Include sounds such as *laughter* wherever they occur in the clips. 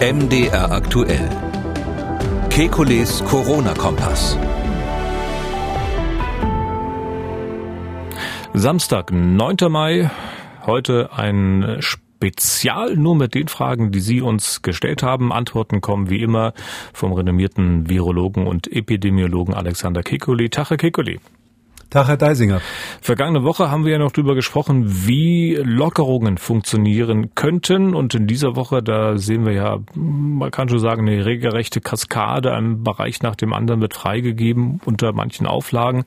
MDR aktuell. Kekules Corona-Kompass. Samstag, 9. Mai. Heute ein Spezial nur mit den Fragen, die Sie uns gestellt haben. Antworten kommen wie immer vom renommierten Virologen und Epidemiologen Alexander Kekuli. Tache Kekuli. Tag, Herr Deisinger. Vergangene Woche haben wir ja noch darüber gesprochen, wie Lockerungen funktionieren könnten. Und in dieser Woche, da sehen wir ja, man kann schon sagen, eine regelrechte Kaskade. Ein Bereich nach dem anderen wird freigegeben unter manchen Auflagen.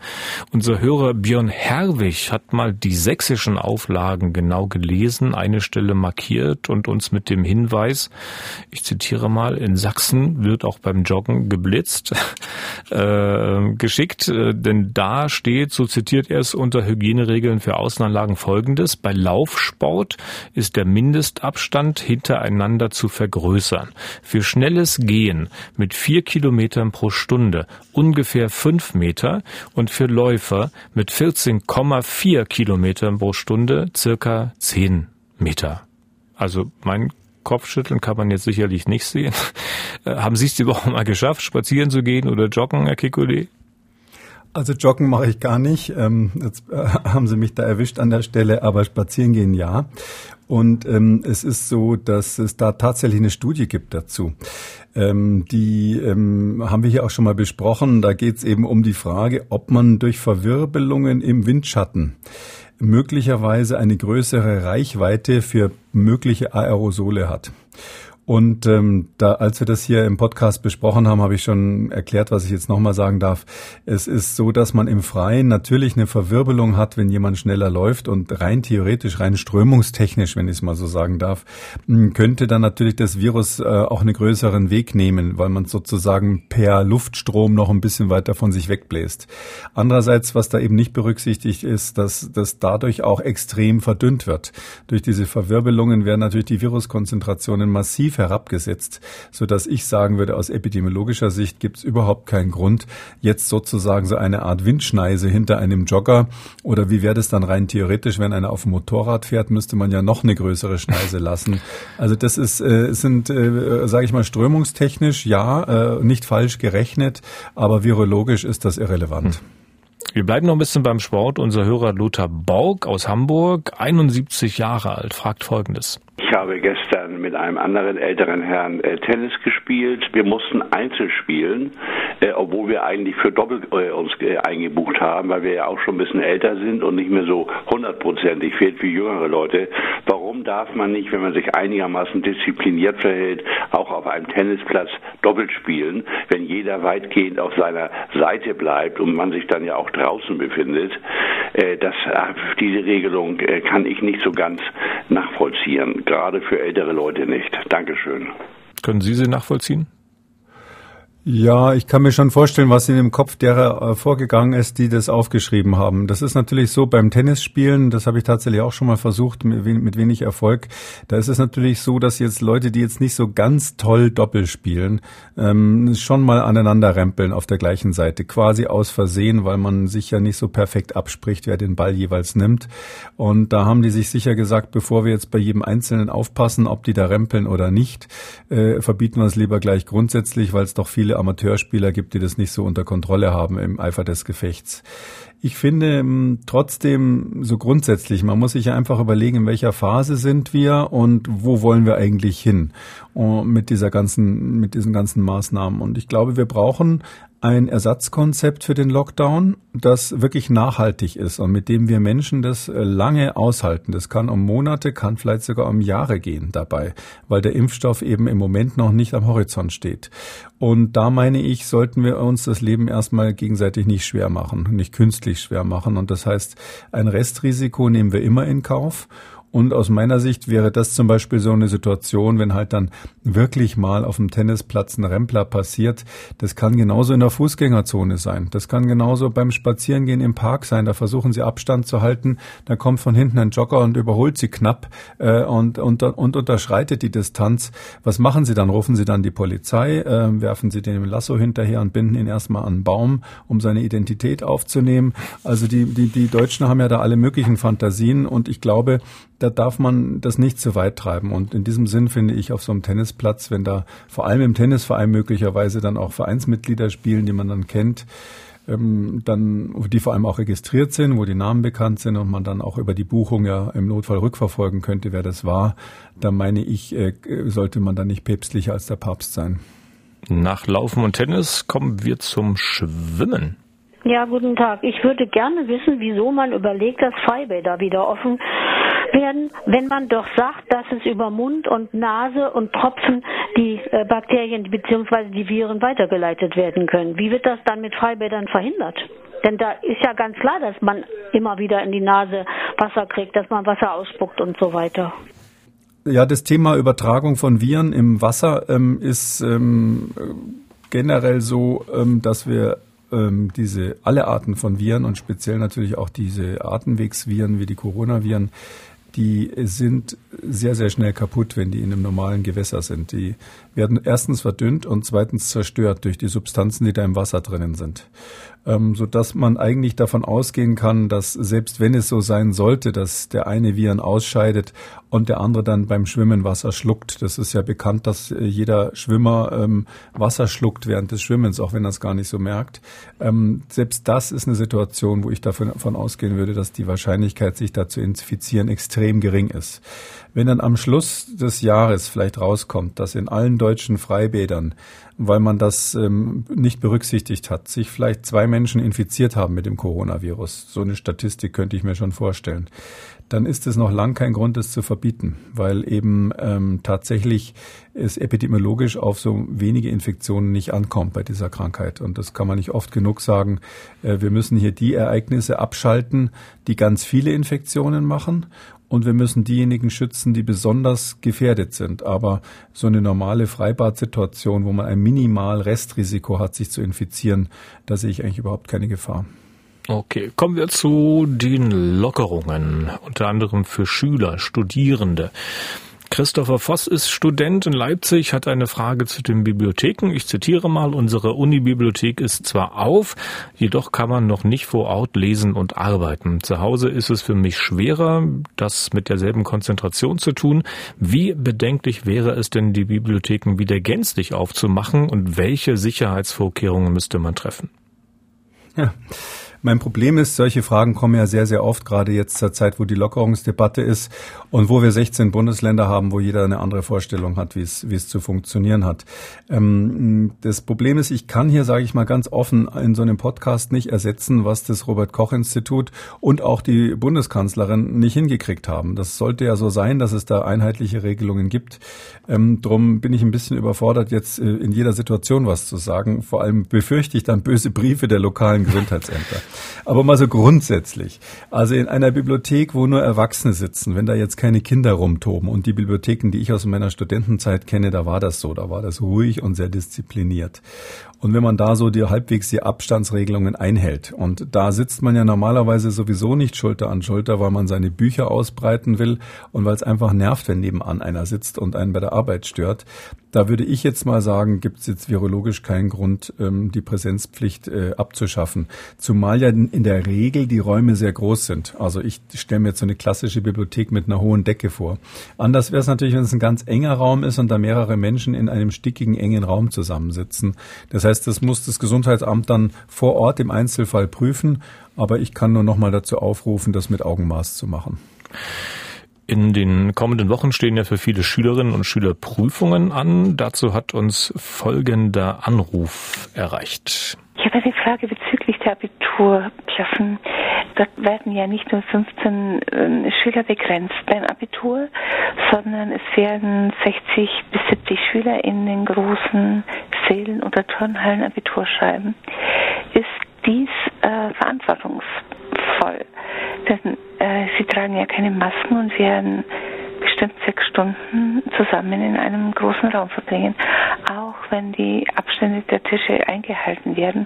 Unser Hörer Björn Herwig hat mal die sächsischen Auflagen genau gelesen, eine Stelle markiert und uns mit dem Hinweis, ich zitiere mal, in Sachsen wird auch beim Joggen geblitzt, *laughs* äh, geschickt. Denn da steht, so zitiert er es unter Hygieneregeln für Außenanlagen folgendes. Bei Laufsport ist der Mindestabstand hintereinander zu vergrößern. Für schnelles Gehen mit vier Kilometern pro Stunde ungefähr fünf Meter und für Läufer mit 14,4 Kilometern pro Stunde circa zehn Meter. Also mein Kopfschütteln kann man jetzt sicherlich nicht sehen. Haben Sie es Woche mal geschafft, spazieren zu gehen oder joggen, Herr Kikuli? Also joggen mache ich gar nicht. Ähm, jetzt äh, *laughs* haben Sie mich da erwischt an der Stelle, aber spazieren gehen ja. Und ähm, es ist so, dass es da tatsächlich eine Studie gibt dazu. Ähm, die ähm, haben wir hier auch schon mal besprochen. Da geht es eben um die Frage, ob man durch Verwirbelungen im Windschatten möglicherweise eine größere Reichweite für mögliche Aerosole hat. Und ähm, da, als wir das hier im Podcast besprochen haben, habe ich schon erklärt, was ich jetzt nochmal sagen darf. Es ist so, dass man im Freien natürlich eine Verwirbelung hat, wenn jemand schneller läuft und rein theoretisch, rein strömungstechnisch, wenn ich es mal so sagen darf, könnte dann natürlich das Virus äh, auch einen größeren Weg nehmen, weil man sozusagen per Luftstrom noch ein bisschen weiter von sich wegbläst. Andererseits, was da eben nicht berücksichtigt ist, dass das dadurch auch extrem verdünnt wird. Durch diese Verwirbelungen werden natürlich die Viruskonzentrationen massiv herabgesetzt, so dass ich sagen würde, aus epidemiologischer Sicht gibt es überhaupt keinen Grund, jetzt sozusagen so eine Art Windschneise hinter einem Jogger oder wie wäre das dann rein theoretisch, wenn einer auf dem Motorrad fährt, müsste man ja noch eine größere Schneise lassen. Also das ist äh, sind äh, sage ich mal strömungstechnisch ja äh, nicht falsch gerechnet, aber virologisch ist das irrelevant. Hm. Wir bleiben noch ein bisschen beim Sport. Unser Hörer Lothar Borg aus Hamburg, 71 Jahre alt, fragt Folgendes. Ich habe gestern mit einem anderen älteren Herrn äh, Tennis gespielt. Wir mussten Einzel spielen, äh, obwohl wir eigentlich für Doppel äh, uns äh, eingebucht haben, weil wir ja auch schon ein bisschen älter sind und nicht mehr so hundertprozentig fehlt wie jüngere Leute. Warum darf man nicht, wenn man sich einigermaßen diszipliniert verhält, auch auf einem Tennisplatz doppelt spielen, wenn jeder weitgehend auf seiner Seite bleibt und man sich dann ja auch draußen befindet? Äh, das, äh, diese Regelung kann ich nicht so ganz nachvollziehen. Gerade für ältere Leute nicht. Dankeschön. Können Sie sie nachvollziehen? Ja, ich kann mir schon vorstellen, was in dem Kopf derer äh, vorgegangen ist, die das aufgeschrieben haben. Das ist natürlich so beim Tennisspielen, das habe ich tatsächlich auch schon mal versucht, mit, mit wenig Erfolg. Da ist es natürlich so, dass jetzt Leute, die jetzt nicht so ganz toll Doppel spielen, ähm, schon mal aneinander rempeln auf der gleichen Seite, quasi aus Versehen, weil man sich ja nicht so perfekt abspricht, wer den Ball jeweils nimmt. Und da haben die sich sicher gesagt, bevor wir jetzt bei jedem Einzelnen aufpassen, ob die da rempeln oder nicht, äh, verbieten wir es lieber gleich grundsätzlich, weil es doch viele viele Amateurspieler gibt, die das nicht so unter Kontrolle haben im Eifer des Gefechts. Ich finde ähm, trotzdem so grundsätzlich, man muss sich ja einfach überlegen, in welcher Phase sind wir und wo wollen wir eigentlich hin und mit dieser ganzen, mit diesen ganzen Maßnahmen. Und ich glaube, wir brauchen ein Ersatzkonzept für den Lockdown, das wirklich nachhaltig ist und mit dem wir Menschen das äh, lange aushalten. Das kann um Monate, kann vielleicht sogar um Jahre gehen dabei, weil der Impfstoff eben im Moment noch nicht am Horizont steht. Und da meine ich, sollten wir uns das Leben erstmal gegenseitig nicht schwer machen, nicht künstlich schwer machen. Und das heißt, ein Restrisiko nehmen wir immer in Kauf. Und aus meiner Sicht wäre das zum Beispiel so eine Situation, wenn halt dann wirklich mal auf dem Tennisplatz ein Rempler passiert. Das kann genauso in der Fußgängerzone sein. Das kann genauso beim Spazierengehen im Park sein. Da versuchen sie Abstand zu halten. Da kommt von hinten ein Jogger und überholt sie knapp äh, und, und, und unterschreitet die Distanz. Was machen sie dann? Rufen sie dann die Polizei, äh, werfen sie den Lasso hinterher und binden ihn erstmal an einen Baum, um seine Identität aufzunehmen. Also die, die, die Deutschen haben ja da alle möglichen Fantasien und ich glaube, da darf man das nicht zu weit treiben. Und in diesem Sinn finde ich auf so einem Tennisplatz, wenn da vor allem im Tennisverein möglicherweise dann auch Vereinsmitglieder spielen, die man dann kennt, ähm, dann, die vor allem auch registriert sind, wo die Namen bekannt sind und man dann auch über die Buchung ja im Notfall rückverfolgen könnte, wer das war, da meine ich, äh, sollte man dann nicht päpstlicher als der Papst sein. Nach Laufen und Tennis kommen wir zum Schwimmen. Ja, guten Tag. Ich würde gerne wissen, wieso man überlegt, dass Freibäder wieder offen werden, wenn man doch sagt, dass es über Mund und Nase und Tropfen die äh, Bakterien bzw. die Viren weitergeleitet werden können. Wie wird das dann mit Freibädern verhindert? Denn da ist ja ganz klar, dass man immer wieder in die Nase Wasser kriegt, dass man Wasser ausspuckt und so weiter. Ja, das Thema Übertragung von Viren im Wasser ähm, ist ähm, generell so, ähm, dass wir ähm, diese alle Arten von Viren und speziell natürlich auch diese Atemwegsviren wie die Coronaviren die sind sehr, sehr schnell kaputt, wenn die in einem normalen Gewässer sind. Die werden erstens verdünnt und zweitens zerstört durch die Substanzen, die da im Wasser drinnen sind ähm, so dass man eigentlich davon ausgehen kann, dass selbst wenn es so sein sollte, dass der eine Viren ausscheidet und der andere dann beim Schwimmen Wasser schluckt. Das ist ja bekannt, dass äh, jeder Schwimmer ähm, Wasser schluckt während des Schwimmens, auch wenn er es gar nicht so merkt. Ähm, selbst das ist eine Situation, wo ich davon, davon ausgehen würde, dass die Wahrscheinlichkeit, sich da zu infizieren, extrem gering ist. Wenn dann am Schluss des Jahres vielleicht rauskommt, dass in allen deutschen Freibädern, weil man das ähm, nicht berücksichtigt hat, sich vielleicht zwei Menschen infiziert haben mit dem Coronavirus, so eine Statistik könnte ich mir schon vorstellen, dann ist es noch lang kein Grund, es zu verbieten, weil eben ähm, tatsächlich es epidemiologisch auf so wenige Infektionen nicht ankommt bei dieser Krankheit. Und das kann man nicht oft genug sagen. Äh, wir müssen hier die Ereignisse abschalten, die ganz viele Infektionen machen und wir müssen diejenigen schützen, die besonders gefährdet sind. Aber so eine normale Freibad-Situation, wo man ein minimal Restrisiko hat, sich zu infizieren, da sehe ich eigentlich überhaupt keine Gefahr. Okay, kommen wir zu den Lockerungen, unter anderem für Schüler, Studierende. Christopher Voss ist Student in Leipzig, hat eine Frage zu den Bibliotheken. Ich zitiere mal, unsere Unibibliothek ist zwar auf, jedoch kann man noch nicht vor Ort lesen und arbeiten. Zu Hause ist es für mich schwerer, das mit derselben Konzentration zu tun. Wie bedenklich wäre es denn, die Bibliotheken wieder gänzlich aufzumachen und welche Sicherheitsvorkehrungen müsste man treffen? Ja. Mein Problem ist, solche Fragen kommen ja sehr, sehr oft, gerade jetzt zur Zeit, wo die Lockerungsdebatte ist und wo wir 16 Bundesländer haben, wo jeder eine andere Vorstellung hat, wie es, wie es zu funktionieren hat. Ähm, das Problem ist, ich kann hier, sage ich mal ganz offen, in so einem Podcast nicht ersetzen, was das Robert-Koch-Institut und auch die Bundeskanzlerin nicht hingekriegt haben. Das sollte ja so sein, dass es da einheitliche Regelungen gibt. Ähm, drum bin ich ein bisschen überfordert, jetzt äh, in jeder Situation was zu sagen. Vor allem befürchte ich dann böse Briefe der lokalen Gesundheitsämter. Aber mal so grundsätzlich. Also in einer Bibliothek, wo nur Erwachsene sitzen, wenn da jetzt keine Kinder rumtoben und die Bibliotheken, die ich aus meiner Studentenzeit kenne, da war das so, da war das ruhig und sehr diszipliniert. Und wenn man da so die halbwegs die Abstandsregelungen einhält und da sitzt man ja normalerweise sowieso nicht Schulter an Schulter, weil man seine Bücher ausbreiten will und weil es einfach nervt, wenn nebenan einer sitzt und einen bei der Arbeit stört, da würde ich jetzt mal sagen, gibt es jetzt virologisch keinen Grund, ähm, die Präsenzpflicht äh, abzuschaffen. Zumal ja in der Regel die Räume sehr groß sind. Also ich stelle mir jetzt so eine klassische Bibliothek mit einer hohen Decke vor. Anders wäre es natürlich, wenn es ein ganz enger Raum ist und da mehrere Menschen in einem stickigen, engen Raum zusammensitzen. Das heißt, das muss das Gesundheitsamt dann vor Ort im Einzelfall prüfen. Aber ich kann nur noch mal dazu aufrufen, das mit Augenmaß zu machen. In den kommenden Wochen stehen ja für viele Schülerinnen und Schüler Prüfungen an. Dazu hat uns folgender Anruf erreicht. Ich habe eine Frage bezüglich der Abiturklassen. Dort werden ja nicht nur 15 äh, Schüler begrenzt beim Abitur, sondern es werden 60 bis 70 Schüler in den großen Sälen oder Turnhallen Abitur schreiben. Ist dies äh, verantwortungsvoll? Denn äh, sie tragen ja keine Masken und werden bestimmt sechs Stunden zusammen in einem großen Raum verbringen. Wenn die Abstände der Tische eingehalten werden,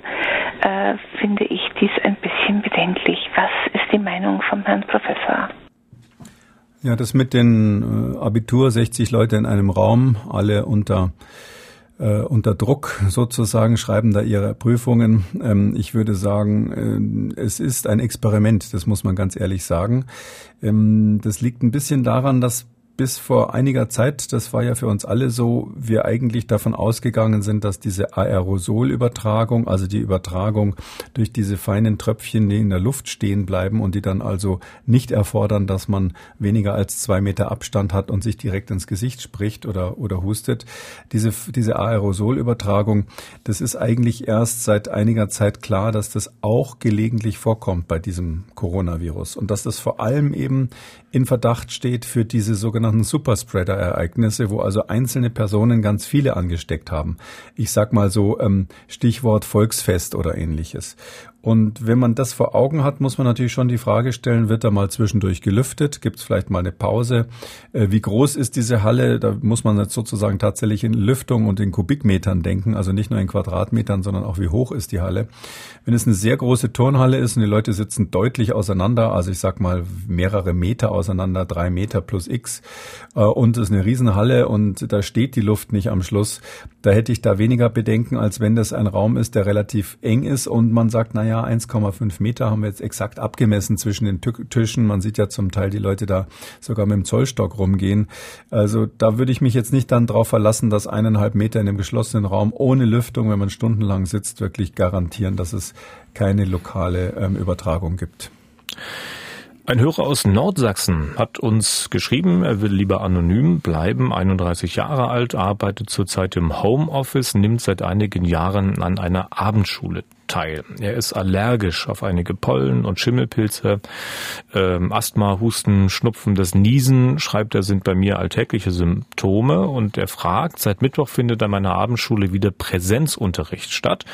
äh, finde ich dies ein bisschen bedenklich. Was ist die Meinung vom Herrn Professor? Ja, das mit den äh, Abitur, 60 Leute in einem Raum, alle unter äh, unter Druck sozusagen, schreiben da ihre Prüfungen. Ähm, ich würde sagen, äh, es ist ein Experiment, das muss man ganz ehrlich sagen. Ähm, das liegt ein bisschen daran, dass bis vor einiger Zeit, das war ja für uns alle so, wir eigentlich davon ausgegangen sind, dass diese Aerosolübertragung, also die Übertragung durch diese feinen Tröpfchen, die in der Luft stehen bleiben und die dann also nicht erfordern, dass man weniger als zwei Meter Abstand hat und sich direkt ins Gesicht spricht oder, oder hustet. Diese, diese Aerosolübertragung, das ist eigentlich erst seit einiger Zeit klar, dass das auch gelegentlich vorkommt bei diesem Coronavirus und dass das vor allem eben in Verdacht steht für diese sogenannten Superspreader-Ereignisse, wo also einzelne Personen ganz viele angesteckt haben. Ich sag mal so ähm, Stichwort Volksfest oder ähnliches. Und wenn man das vor Augen hat, muss man natürlich schon die Frage stellen, wird da mal zwischendurch gelüftet? Gibt es vielleicht mal eine Pause? Äh, wie groß ist diese Halle? Da muss man jetzt sozusagen tatsächlich in Lüftung und in Kubikmetern denken, also nicht nur in Quadratmetern, sondern auch wie hoch ist die Halle. Wenn es eine sehr große Turnhalle ist und die Leute sitzen deutlich auseinander, also ich sag mal mehrere Meter auseinander, drei Meter plus X, äh, und es ist eine Riesenhalle und da steht die Luft nicht am Schluss, da hätte ich da weniger Bedenken, als wenn das ein Raum ist, der relativ eng ist und man sagt, naja, ja, 1,5 Meter haben wir jetzt exakt abgemessen zwischen den Tischen. Man sieht ja zum Teil die Leute da sogar mit dem Zollstock rumgehen. Also da würde ich mich jetzt nicht dann darauf verlassen, dass eineinhalb Meter in einem geschlossenen Raum ohne Lüftung, wenn man stundenlang sitzt, wirklich garantieren, dass es keine lokale ähm, Übertragung gibt. Ein Hörer aus Nordsachsen hat uns geschrieben, er will lieber anonym bleiben, 31 Jahre alt, arbeitet zurzeit im Homeoffice, nimmt seit einigen Jahren an einer Abendschule teil. Er ist allergisch auf einige Pollen und Schimmelpilze, ähm, Asthma, Husten, Schnupfen, das Niesen, schreibt er, sind bei mir alltägliche Symptome und er fragt, seit Mittwoch findet an meiner Abendschule wieder Präsenzunterricht statt.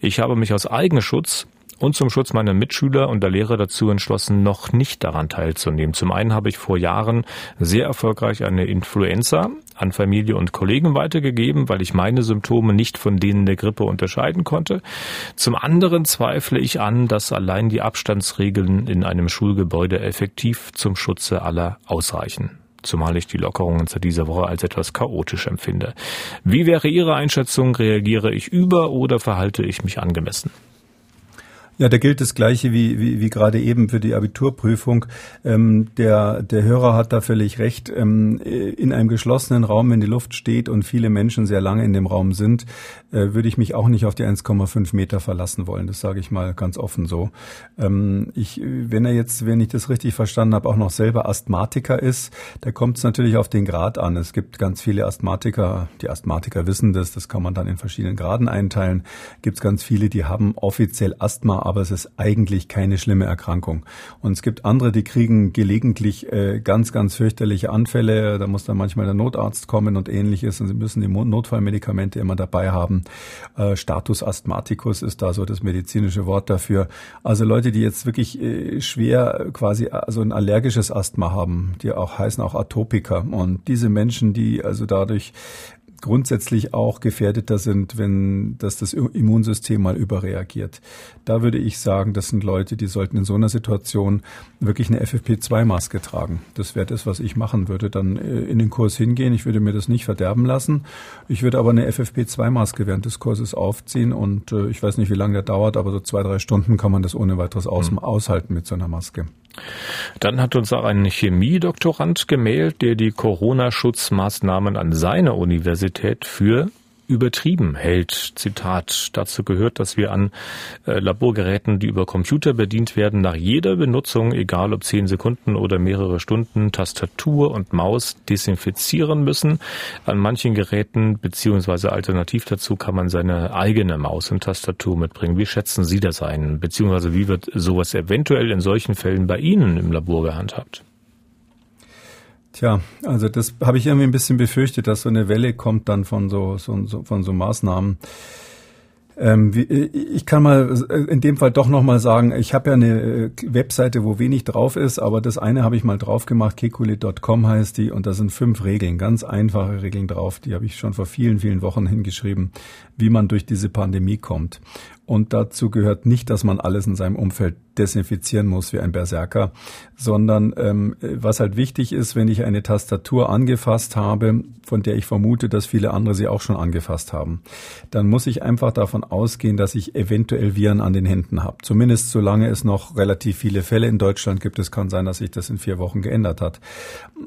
Ich habe mich aus Eigenschutz und zum Schutz meiner Mitschüler und der Lehrer dazu entschlossen, noch nicht daran teilzunehmen. Zum einen habe ich vor Jahren sehr erfolgreich eine Influenza an Familie und Kollegen weitergegeben, weil ich meine Symptome nicht von denen der Grippe unterscheiden konnte. Zum anderen zweifle ich an, dass allein die Abstandsregeln in einem Schulgebäude effektiv zum Schutze aller ausreichen zumal ich die Lockerungen zu dieser Woche als etwas chaotisch empfinde. Wie wäre Ihre Einschätzung? Reagiere ich über oder verhalte ich mich angemessen? Ja, da gilt das Gleiche wie, wie, wie gerade eben für die Abiturprüfung. Ähm, der, der Hörer hat da völlig recht. Ähm, in einem geschlossenen Raum, wenn die Luft steht und viele Menschen sehr lange in dem Raum sind, äh, würde ich mich auch nicht auf die 1,5 Meter verlassen wollen. Das sage ich mal ganz offen so. Ähm, ich, wenn er jetzt, wenn ich das richtig verstanden habe, auch noch selber Asthmatiker ist, da kommt es natürlich auf den Grad an. Es gibt ganz viele Asthmatiker, die Asthmatiker wissen das, das kann man dann in verschiedenen Graden einteilen. Gibt es ganz viele, die haben offiziell Asthma, aber es ist eigentlich keine schlimme Erkrankung. Und es gibt andere, die kriegen gelegentlich äh, ganz, ganz fürchterliche Anfälle. Da muss dann manchmal der Notarzt kommen und ähnliches. Und sie müssen die Notfallmedikamente immer dabei haben. Äh, Status Asthmaticus ist da so das medizinische Wort dafür. Also Leute, die jetzt wirklich äh, schwer quasi also ein allergisches Asthma haben, die auch heißen auch Atopiker. Und diese Menschen, die also dadurch grundsätzlich auch gefährdeter sind, wenn dass das Immunsystem mal überreagiert. Da würde ich sagen, das sind Leute, die sollten in so einer Situation wirklich eine FFP2-Maske tragen. Das wäre das, was ich machen würde. Dann äh, in den Kurs hingehen. Ich würde mir das nicht verderben lassen. Ich würde aber eine FFP2-Maske während des Kurses aufziehen und äh, ich weiß nicht, wie lange der dauert, aber so zwei, drei Stunden kann man das ohne weiteres aus mhm. aushalten mit so einer Maske. Dann hat uns auch ein Chemiedoktorand gemeldet, der die Corona-Schutzmaßnahmen an seiner Universität für übertrieben hält. Zitat. Dazu gehört, dass wir an äh, Laborgeräten, die über Computer bedient werden, nach jeder Benutzung, egal ob zehn Sekunden oder mehrere Stunden, Tastatur und Maus desinfizieren müssen. An manchen Geräten beziehungsweise alternativ dazu kann man seine eigene Maus und Tastatur mitbringen. Wie schätzen Sie das ein? Beziehungsweise wie wird sowas eventuell in solchen Fällen bei Ihnen im Labor gehandhabt? Tja, also das habe ich irgendwie ein bisschen befürchtet, dass so eine Welle kommt dann von so, so, so von so Maßnahmen. Ähm, wie, ich kann mal in dem Fall doch nochmal sagen, ich habe ja eine äh, Webseite, wo wenig drauf ist, aber das eine habe ich mal drauf gemacht, kekulit.com heißt die, und da sind fünf Regeln, ganz einfache Regeln drauf, die habe ich schon vor vielen, vielen Wochen hingeschrieben, wie man durch diese Pandemie kommt. Und dazu gehört nicht, dass man alles in seinem Umfeld desinfizieren muss wie ein Berserker, sondern ähm, was halt wichtig ist, wenn ich eine Tastatur angefasst habe, von der ich vermute, dass viele andere sie auch schon angefasst haben, dann muss ich einfach davon ausgehen, dass ich eventuell Viren an den Händen habe. Zumindest solange es noch relativ viele Fälle in Deutschland gibt. Es kann sein, dass sich das in vier Wochen geändert hat.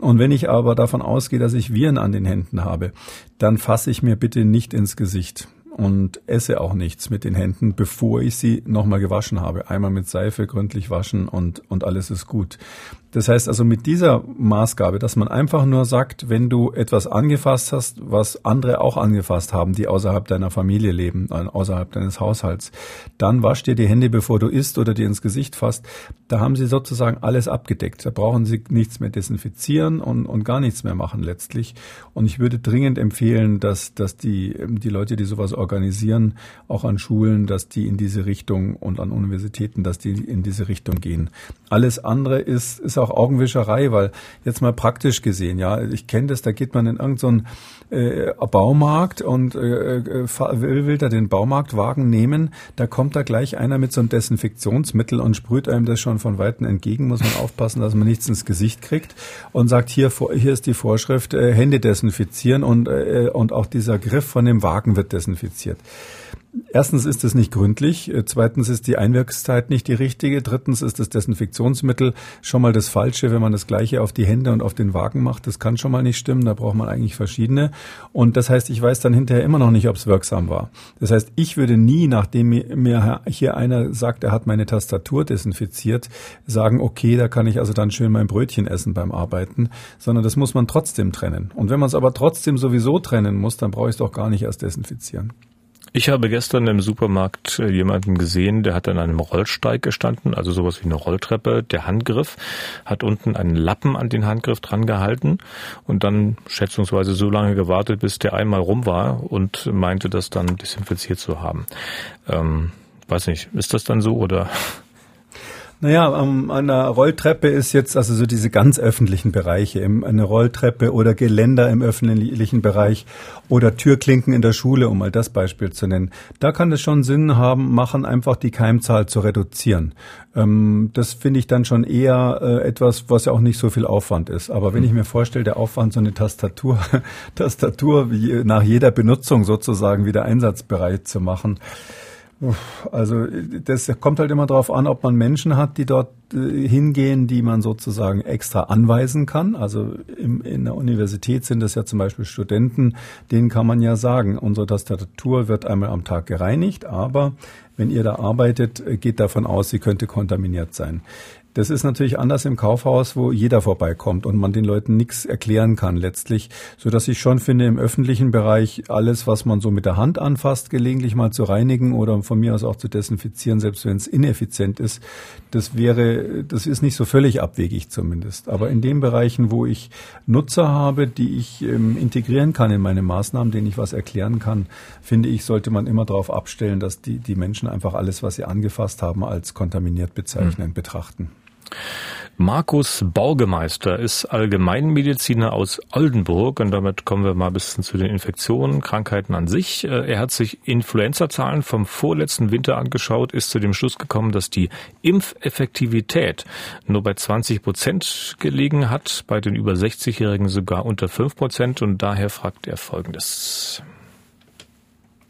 Und wenn ich aber davon ausgehe, dass ich Viren an den Händen habe, dann fasse ich mir bitte nicht ins Gesicht und esse auch nichts mit den Händen, bevor ich sie nochmal gewaschen habe. Einmal mit Seife gründlich waschen und, und alles ist gut. Das heißt also mit dieser Maßgabe, dass man einfach nur sagt, wenn du etwas angefasst hast, was andere auch angefasst haben, die außerhalb deiner Familie leben, äh, außerhalb deines Haushalts, dann wasch dir die Hände, bevor du isst oder dir ins Gesicht fasst. Da haben sie sozusagen alles abgedeckt. Da brauchen sie nichts mehr desinfizieren und, und gar nichts mehr machen letztlich. Und ich würde dringend empfehlen, dass, dass die, die Leute, die sowas organisieren, auch an Schulen, dass die in diese Richtung und an Universitäten, dass die in diese Richtung gehen. Alles andere ist, ist auch Augenwischerei, weil jetzt mal praktisch gesehen, ja, ich kenne das, da geht man in irgendeinen so äh, Baumarkt und äh, äh will, will da den Baumarktwagen nehmen, da kommt da gleich einer mit so einem Desinfektionsmittel und sprüht einem das schon von Weitem entgegen, muss man aufpassen, dass man nichts ins Gesicht kriegt und sagt, hier, hier ist die Vorschrift, äh, Hände desinfizieren und, äh, und auch dieser Griff von dem Wagen wird desinfiziert. Erstens ist es nicht gründlich, äh, zweitens ist die Einwirkungszeit nicht die richtige, drittens ist das Desinfektionsmittel schon mal das Falsche, wenn man das Gleiche auf die Hände und auf den Wagen macht. Das kann schon mal nicht stimmen, da braucht man eigentlich verschiedene. Und das heißt, ich weiß dann hinterher immer noch nicht, ob es wirksam war. Das heißt, ich würde nie, nachdem mir hier einer sagt, er hat meine Tastatur desinfiziert, sagen, okay, da kann ich also dann schön mein Brötchen essen beim Arbeiten, sondern das muss man trotzdem trennen. Und wenn man es aber trotzdem sowieso trennen muss, dann brauche ich es doch gar nicht erst desinfizieren. Ich habe gestern im Supermarkt äh, jemanden gesehen, der hat an einem Rollsteig gestanden, also sowas wie eine Rolltreppe. Der Handgriff hat unten einen Lappen an den Handgriff dran gehalten und dann schätzungsweise so lange gewartet, bis der einmal rum war und meinte, das dann desinfiziert zu haben. Ähm, weiß nicht, ist das dann so oder? Naja, an einer Rolltreppe ist jetzt also so diese ganz öffentlichen Bereiche, eine Rolltreppe oder Geländer im öffentlichen Bereich oder Türklinken in der Schule, um mal das Beispiel zu nennen. Da kann es schon Sinn haben, machen einfach die Keimzahl zu reduzieren. Ähm, das finde ich dann schon eher äh, etwas, was ja auch nicht so viel Aufwand ist. Aber wenn ich mir vorstelle, der Aufwand, so eine Tastatur, *laughs* Tastatur nach jeder Benutzung sozusagen wieder einsatzbereit zu machen, also das kommt halt immer darauf an, ob man Menschen hat, die dort äh, hingehen, die man sozusagen extra anweisen kann. Also im, in der Universität sind es ja zum Beispiel Studenten, denen kann man ja sagen, unsere Tastatur wird einmal am Tag gereinigt, aber wenn ihr da arbeitet, äh, geht davon aus, sie könnte kontaminiert sein. Das ist natürlich anders im Kaufhaus, wo jeder vorbeikommt und man den Leuten nichts erklären kann letztlich, so dass ich schon finde, im öffentlichen Bereich alles, was man so mit der Hand anfasst, gelegentlich mal zu reinigen oder von mir aus auch zu desinfizieren, selbst wenn es ineffizient ist, das wäre, das ist nicht so völlig abwegig zumindest. Aber in den Bereichen, wo ich Nutzer habe, die ich ähm, integrieren kann in meine Maßnahmen, denen ich was erklären kann, finde ich, sollte man immer darauf abstellen, dass die, die Menschen einfach alles, was sie angefasst haben, als kontaminiert bezeichnen, mhm. betrachten. Markus Baugemeister ist Allgemeinmediziner aus Oldenburg und damit kommen wir mal ein bisschen zu den Infektionen, Krankheiten an sich. Äh, er hat sich Influenza-Zahlen vom vorletzten Winter angeschaut, ist zu dem Schluss gekommen, dass die Impfeffektivität nur bei 20 Prozent gelegen hat, bei den über 60-Jährigen sogar unter 5 Prozent und daher fragt er Folgendes.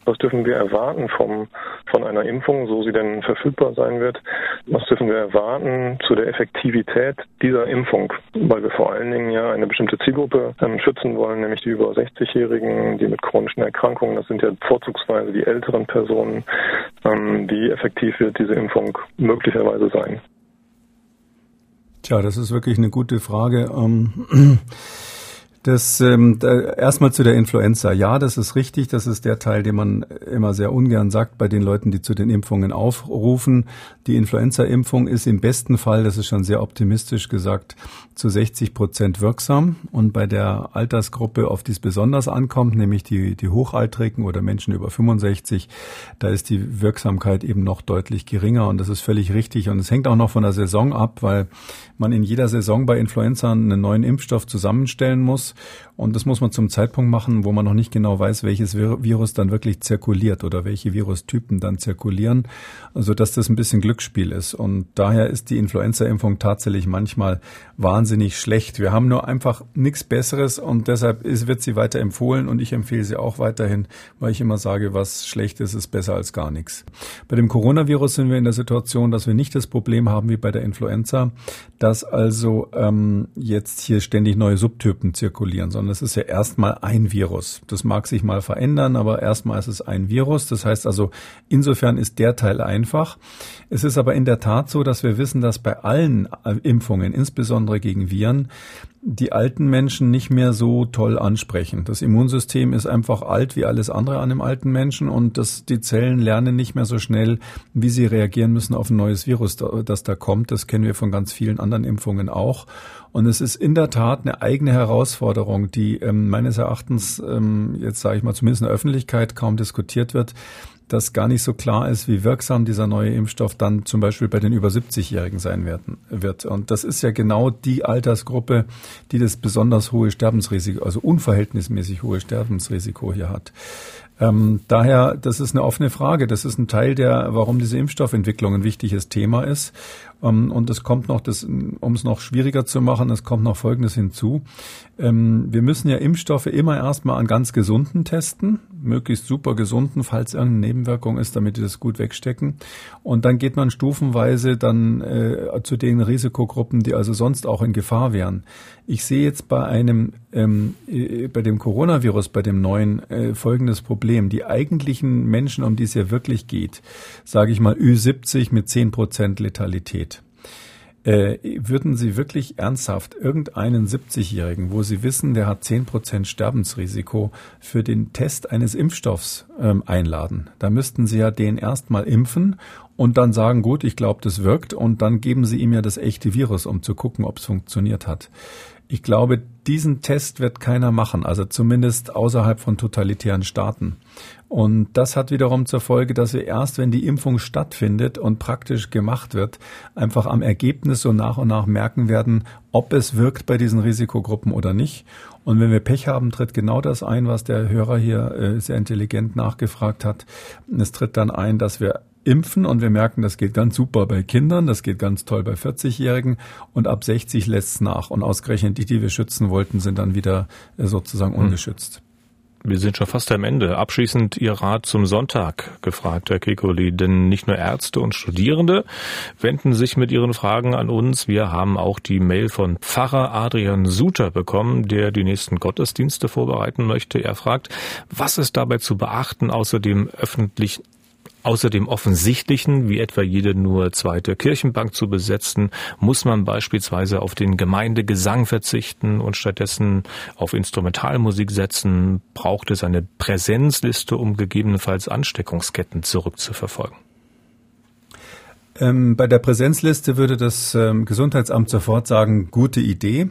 Was dürfen wir erwarten vom, von einer Impfung, so sie denn verfügbar sein wird? Was dürfen wir erwarten zu der Effektivität dieser Impfung? Weil wir vor allen Dingen ja eine bestimmte Zielgruppe ähm, schützen wollen, nämlich die über 60-Jährigen, die mit chronischen Erkrankungen. Das sind ja vorzugsweise die älteren Personen. Ähm, wie effektiv wird diese Impfung möglicherweise sein? Tja, das ist wirklich eine gute Frage. Ähm das ähm, da, erstmal zu der Influenza. Ja, das ist richtig. Das ist der Teil, den man immer sehr ungern sagt bei den Leuten, die zu den Impfungen aufrufen. Die Influenza-Impfung ist im besten Fall, das ist schon sehr optimistisch gesagt, zu 60 Prozent wirksam. Und bei der Altersgruppe, auf die es besonders ankommt, nämlich die, die Hochaltrigen oder Menschen über 65, da ist die Wirksamkeit eben noch deutlich geringer. Und das ist völlig richtig. Und es hängt auch noch von der Saison ab, weil man in jeder Saison bei Influenza einen neuen Impfstoff zusammenstellen muss Und das muss man zum Zeitpunkt machen, wo man noch nicht genau weiß, welches Virus dann wirklich zirkuliert oder welche Virustypen dann zirkulieren, also dass das ein bisschen Glücksspiel ist. Und daher ist die Influenza-Impfung tatsächlich manchmal wahnsinnig schlecht. Wir haben nur einfach nichts Besseres und deshalb ist, wird sie weiter empfohlen und ich empfehle sie auch weiterhin, weil ich immer sage, was schlecht ist, ist besser als gar nichts. Bei dem Coronavirus sind wir in der Situation, dass wir nicht das Problem haben wie bei der Influenza, dass also ähm, jetzt hier ständig neue Subtypen zirkulieren, sondern das ist ja erstmal ein Virus. Das mag sich mal verändern, aber erstmal ist es ein Virus. Das heißt also, insofern ist der Teil einfach. Es ist aber in der Tat so, dass wir wissen, dass bei allen Impfungen, insbesondere gegen Viren, die alten Menschen nicht mehr so toll ansprechen. Das Immunsystem ist einfach alt wie alles andere an dem alten Menschen und das, die Zellen lernen nicht mehr so schnell, wie sie reagieren müssen auf ein neues Virus, das da kommt. Das kennen wir von ganz vielen anderen Impfungen auch. Und es ist in der Tat eine eigene Herausforderung, die ähm, meines Erachtens ähm, jetzt sage ich mal zumindest in der Öffentlichkeit kaum diskutiert wird, dass gar nicht so klar ist, wie wirksam dieser neue Impfstoff dann zum Beispiel bei den über 70-Jährigen sein werden, wird. Und das ist ja genau die Altersgruppe, die das besonders hohe Sterbensrisiko, also unverhältnismäßig hohe Sterbensrisiko hier hat. Ähm, daher, das ist eine offene Frage. Das ist ein Teil der, warum diese Impfstoffentwicklung ein wichtiges Thema ist. Ähm, und es kommt noch, das, um es noch schwieriger zu machen, es kommt noch Folgendes hinzu. Ähm, wir müssen ja Impfstoffe immer erstmal an ganz Gesunden testen, möglichst super gesunden, falls irgendeine Nebenwirkung ist, damit die das gut wegstecken. Und dann geht man stufenweise dann äh, zu den Risikogruppen, die also sonst auch in Gefahr wären. Ich sehe jetzt bei einem, ähm, äh, bei dem Coronavirus, bei dem neuen, äh, folgendes Problem. Die eigentlichen Menschen, um die es ja wirklich geht, sage ich mal Ü70 mit 10 Prozent Letalität. Äh, würden Sie wirklich ernsthaft irgendeinen 70-Jährigen, wo Sie wissen, der hat 10% Sterbensrisiko, für den Test eines Impfstoffs ähm, einladen? Da müssten Sie ja den erstmal impfen und dann sagen, gut, ich glaube, das wirkt und dann geben Sie ihm ja das echte Virus, um zu gucken, ob es funktioniert hat. Ich glaube, diesen Test wird keiner machen, also zumindest außerhalb von totalitären Staaten. Und das hat wiederum zur Folge, dass wir erst, wenn die Impfung stattfindet und praktisch gemacht wird, einfach am Ergebnis so nach und nach merken werden, ob es wirkt bei diesen Risikogruppen oder nicht. Und wenn wir Pech haben, tritt genau das ein, was der Hörer hier äh, sehr intelligent nachgefragt hat. Es tritt dann ein, dass wir impfen und wir merken, das geht ganz super bei Kindern, das geht ganz toll bei 40-Jährigen und ab 60 lässt es nach. Und ausgerechnet die, die wir schützen wollten, sind dann wieder äh, sozusagen hm. ungeschützt. Wir sind schon fast am Ende. Abschließend Ihr Rat zum Sonntag gefragt, Herr Kekoli. Denn nicht nur Ärzte und Studierende wenden sich mit ihren Fragen an uns. Wir haben auch die Mail von Pfarrer Adrian Suter bekommen, der die nächsten Gottesdienste vorbereiten möchte. Er fragt, was ist dabei zu beachten, außer dem öffentlichen Außer dem offensichtlichen, wie etwa jede nur zweite Kirchenbank zu besetzen, muss man beispielsweise auf den Gemeindegesang verzichten und stattdessen auf Instrumentalmusik setzen, braucht es eine Präsenzliste, um gegebenenfalls Ansteckungsketten zurückzuverfolgen. Ähm, bei der Präsenzliste würde das ähm, Gesundheitsamt sofort sagen, gute Idee.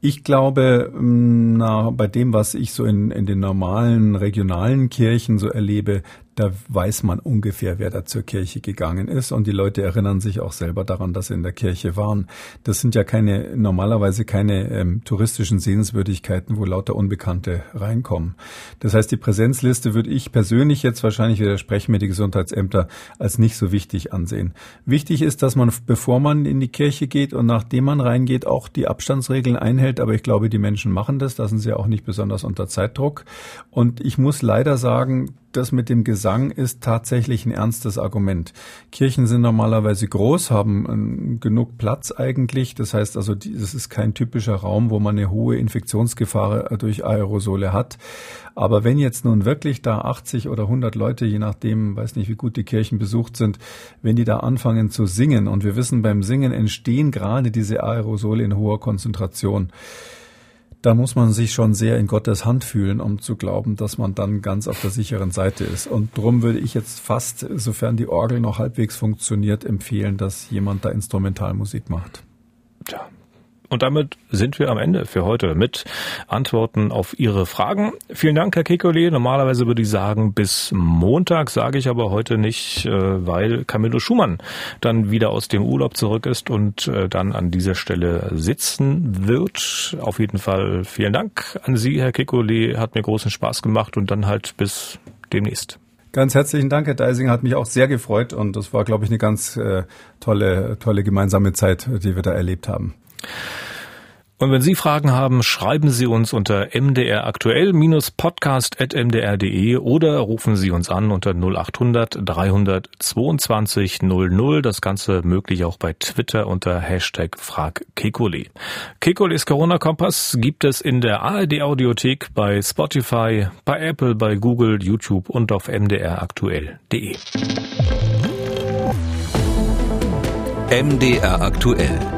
Ich glaube, ähm, na, bei dem, was ich so in, in den normalen regionalen Kirchen so erlebe, da weiß man ungefähr, wer da zur Kirche gegangen ist und die Leute erinnern sich auch selber daran, dass sie in der Kirche waren. Das sind ja keine, normalerweise keine ähm, touristischen Sehenswürdigkeiten, wo lauter Unbekannte reinkommen. Das heißt, die Präsenzliste würde ich persönlich jetzt wahrscheinlich widersprechen mir die Gesundheitsämter als nicht so wichtig ansehen. Wichtig ist, dass man, bevor man in die Kirche geht und nachdem man reingeht, auch die Abstandsregeln einhält. Aber ich glaube, die Menschen machen das. Da sind sie auch nicht besonders unter Zeitdruck. Und ich muss leider sagen, das mit dem Gesang ist tatsächlich ein ernstes Argument. Kirchen sind normalerweise groß, haben ähm, genug Platz eigentlich. Das heißt also, das ist kein typischer Raum, wo man eine hohe Infektionsgefahr äh, durch Aerosole hat. Aber wenn jetzt nun wirklich da 80 oder 100 Leute, je nachdem, weiß nicht, wie gut die Kirchen besucht sind, wenn die da anfangen zu singen und wir wissen, beim Singen entstehen gerade diese Aerosole in hoher Konzentration, da muss man sich schon sehr in Gottes Hand fühlen, um zu glauben, dass man dann ganz auf der sicheren Seite ist. Und darum würde ich jetzt fast, sofern die Orgel noch halbwegs funktioniert, empfehlen, dass jemand da Instrumentalmusik macht. Tja, Und damit sind wir am Ende für heute mit Antworten auf Ihre Fragen. Vielen Dank, Herr Kekulé. Normalerweise würde ich sagen, bis Montag sage ich aber heute nicht, äh, weil Camillo Schumann dann wieder aus dem Urlaub zurück ist und äh, dann an dieser Stelle sitzen wird. Auf jeden Fall vielen Dank an Sie, Herr Kekulé. Hat mir großen Spaß gemacht und dann halt bis demnächst. Ganz herzlichen Dank, Herr Deisinger. Hat mich auch sehr gefreut und das war, glaube ich, eine ganz äh, tolle, tolle gemeinsame Zeit, die wir da erlebt haben. Und wenn Sie Fragen haben, schreiben Sie uns unter mdraktuell-podcast.mdr.de oder rufen Sie uns an unter 0800 322 00. Das Ganze möglich auch bei Twitter unter Hashtag FragKekule. Kekules Corona-Kompass gibt es in der ARD-Audiothek, bei Spotify, bei Apple, bei Google, YouTube und auf mdraktuell.de. MDR aktuell.